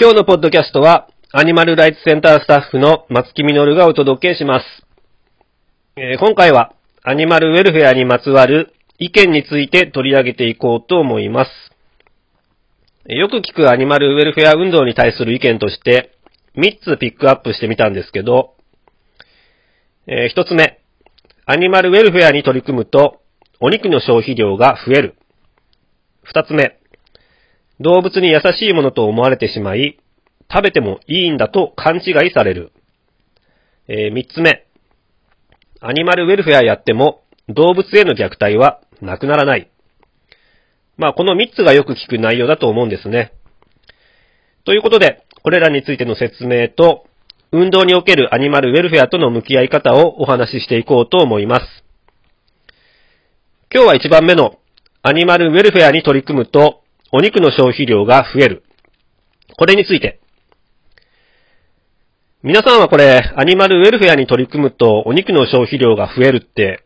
今日のポッドキャストは、アニマルライツセンタースタッフの松木みのるがお届けします。えー今回は、アニマルウェルフェアにまつわる意見について取り上げていこうと思います。よく聞くアニマルウェルフェア運動に対する意見として、3つピックアップしてみたんですけど、え1つ目、アニマルウェルフェアに取り組むと、お肉の消費量が増える。2つ目、動物に優しいものと思われてしまい、食べてもいいんだと勘違いされる。えー三つ目。アニマルウェルフェアやっても動物への虐待はなくならない。まあこの三つがよく聞く内容だと思うんですね。ということで、これらについての説明と、運動におけるアニマルウェルフェアとの向き合い方をお話ししていこうと思います。今日は一番目のアニマルウェルフェアに取り組むとお肉の消費量が増える。これについて。皆さんはこれ、アニマルウェルフェアに取り組むとお肉の消費量が増えるって、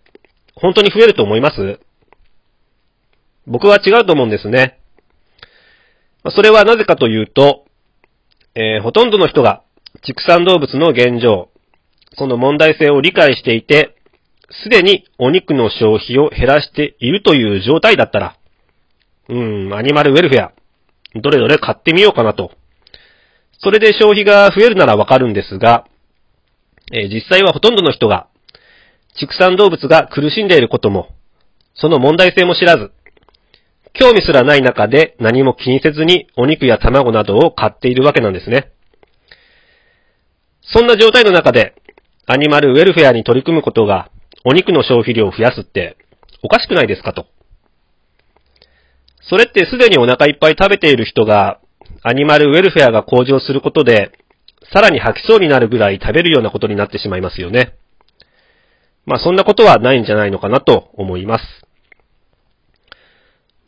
本当に増えると思います？僕は違うと思うんですね。それはなぜかというと、えーほとんどの人が畜産動物の現状、その問題性を理解していて、すでにお肉の消費を減らしているという状態だったら、うん、アニマルウェルフェア、どれどれ買ってみようかなと。それで消費が増えるならわかるんですが、えー実際はほとんどの人が、畜産動物が苦しんでいることも、その問題性も知らず、興味すらない中で何も気にせずにお肉や卵などを買っているわけなんですね。そんな状態の中で、アニマルウェルフェアに取り組むことが、お肉の消費量を増やすって、おかしくないですかと。それってすでにお腹いっぱい食べている人が、アニマルウェルフェアが向上することで、さらに吐きそうになるぐらい食べるようなことになってしまいますよね。まあそんなことはないんじゃないのかなと思います。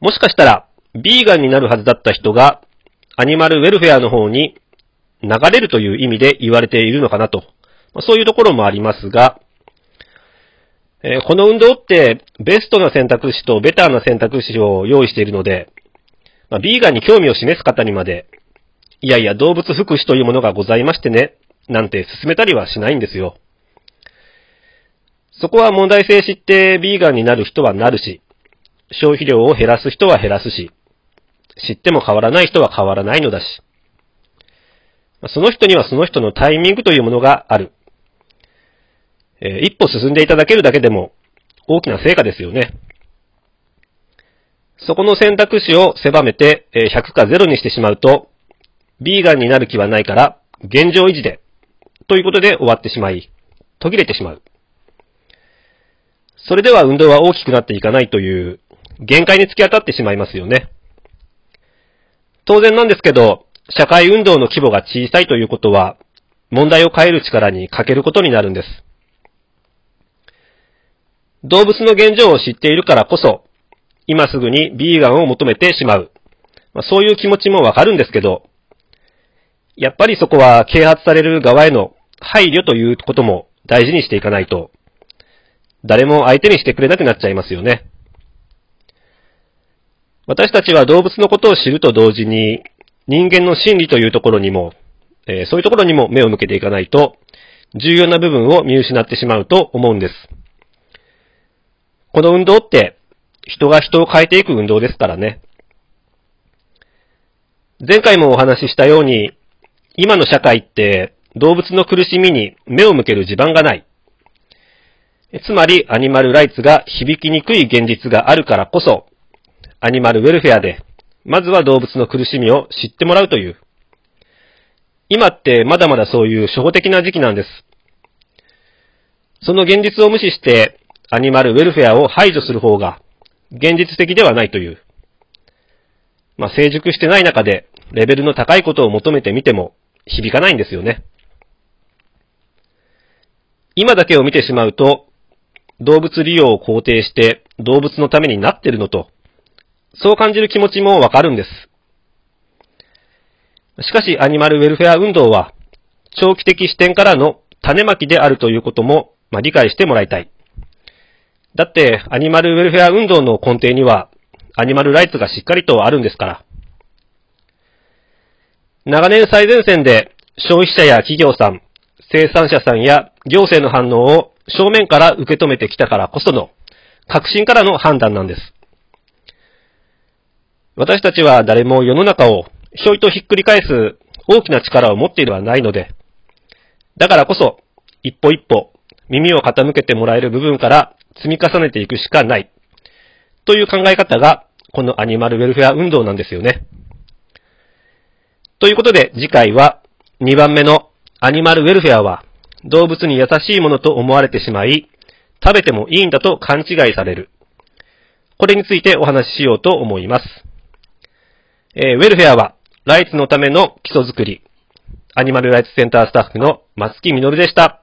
もしかしたら、ビーガンになるはずだった人が、アニマルウェルフェアの方に流れるという意味で言われているのかなと。まあそういうところもありますが、えーこの運動ってベストな選択肢とベターな選択肢を用意しているので、まあ、ビーガンに興味を示す方にまで、いやいや動物福祉というものがございましてね、なんて進めたりはしないんですよ。そこは問題性知ってビーガンになる人はなるし、消費量を減らす人は減らすし、知っても変わらない人は変わらないのだし、その人にはその人のタイミングというものがある。えー一歩進んでいただけるだけでも大きな成果ですよね。そこの選択肢を狭めてえ100か0にしてしまうと、ビーガンになる気はないから、現状維持で、ということで終わってしまい、途切れてしまう。それでは運動は大きくなっていかないという、限界に突き当たってしまいますよね。当然なんですけど、社会運動の規模が小さいということは、問題を変える力に欠けることになるんです。動物の現状を知っているからこそ、今すぐにビーガンを求めてしまう。まあそういう気持ちもわかるんですけど、やっぱりそこは啓発される側への配慮ということも大事にしていかないと、誰も相手にしてくれなくなっちゃいますよね。私たちは動物のことを知ると同時に、人間の心理というところにも、えーそういうところにも目を向けていかないと、重要な部分を見失ってしまうと思うんです。この運動って、人が人を変えていく運動ですからね。前回もお話ししたように、今の社会って動物の苦しみに目を向ける地盤がない。つまり、アニマルライツが響きにくい現実があるからこそ、アニマルウェルフェアで、まずは動物の苦しみを知ってもらうという。今ってまだまだそういう初歩的な時期なんです。その現実を無視して、アニマルウェルフェアを排除する方が、現実的ではないという。まあ、成熟してない中で、レベルの高いことを求めてみても、響かないんですよね。今だけを見てしまうと、動物利用を肯定して動物のためになってるのと、そう感じる気持ちもわかるんです。しかし、アニマルウェルフェア運動は、長期的視点からの種まきであるということも、まあ、理解してもらいたい。だって、アニマルウェルフェア運動の根底には、アニマルライツがしっかりとあるんですから。長年最前線で消費者や企業さん、生産者さんや行政の反応を正面から受け止めてきたからこその、革新からの判断なんです。私たちは誰も世の中をひょいとひっくり返す大きな力を持っているはないので、だからこそ、一歩一歩耳を傾けてもらえる部分から積み重ねていくしかない。という考え方が、このアニマルウェルフェア運動なんですよね。ということで、次回は、2番目のアニマルウェルフェアは、動物に優しいものと思われてしまい、食べてもいいんだと勘違いされる。これについてお話ししようと思います。えー、ウェルフェアは、ライツのための基礎づくり。アニマルライツセンタースタッフの松木みのるでした。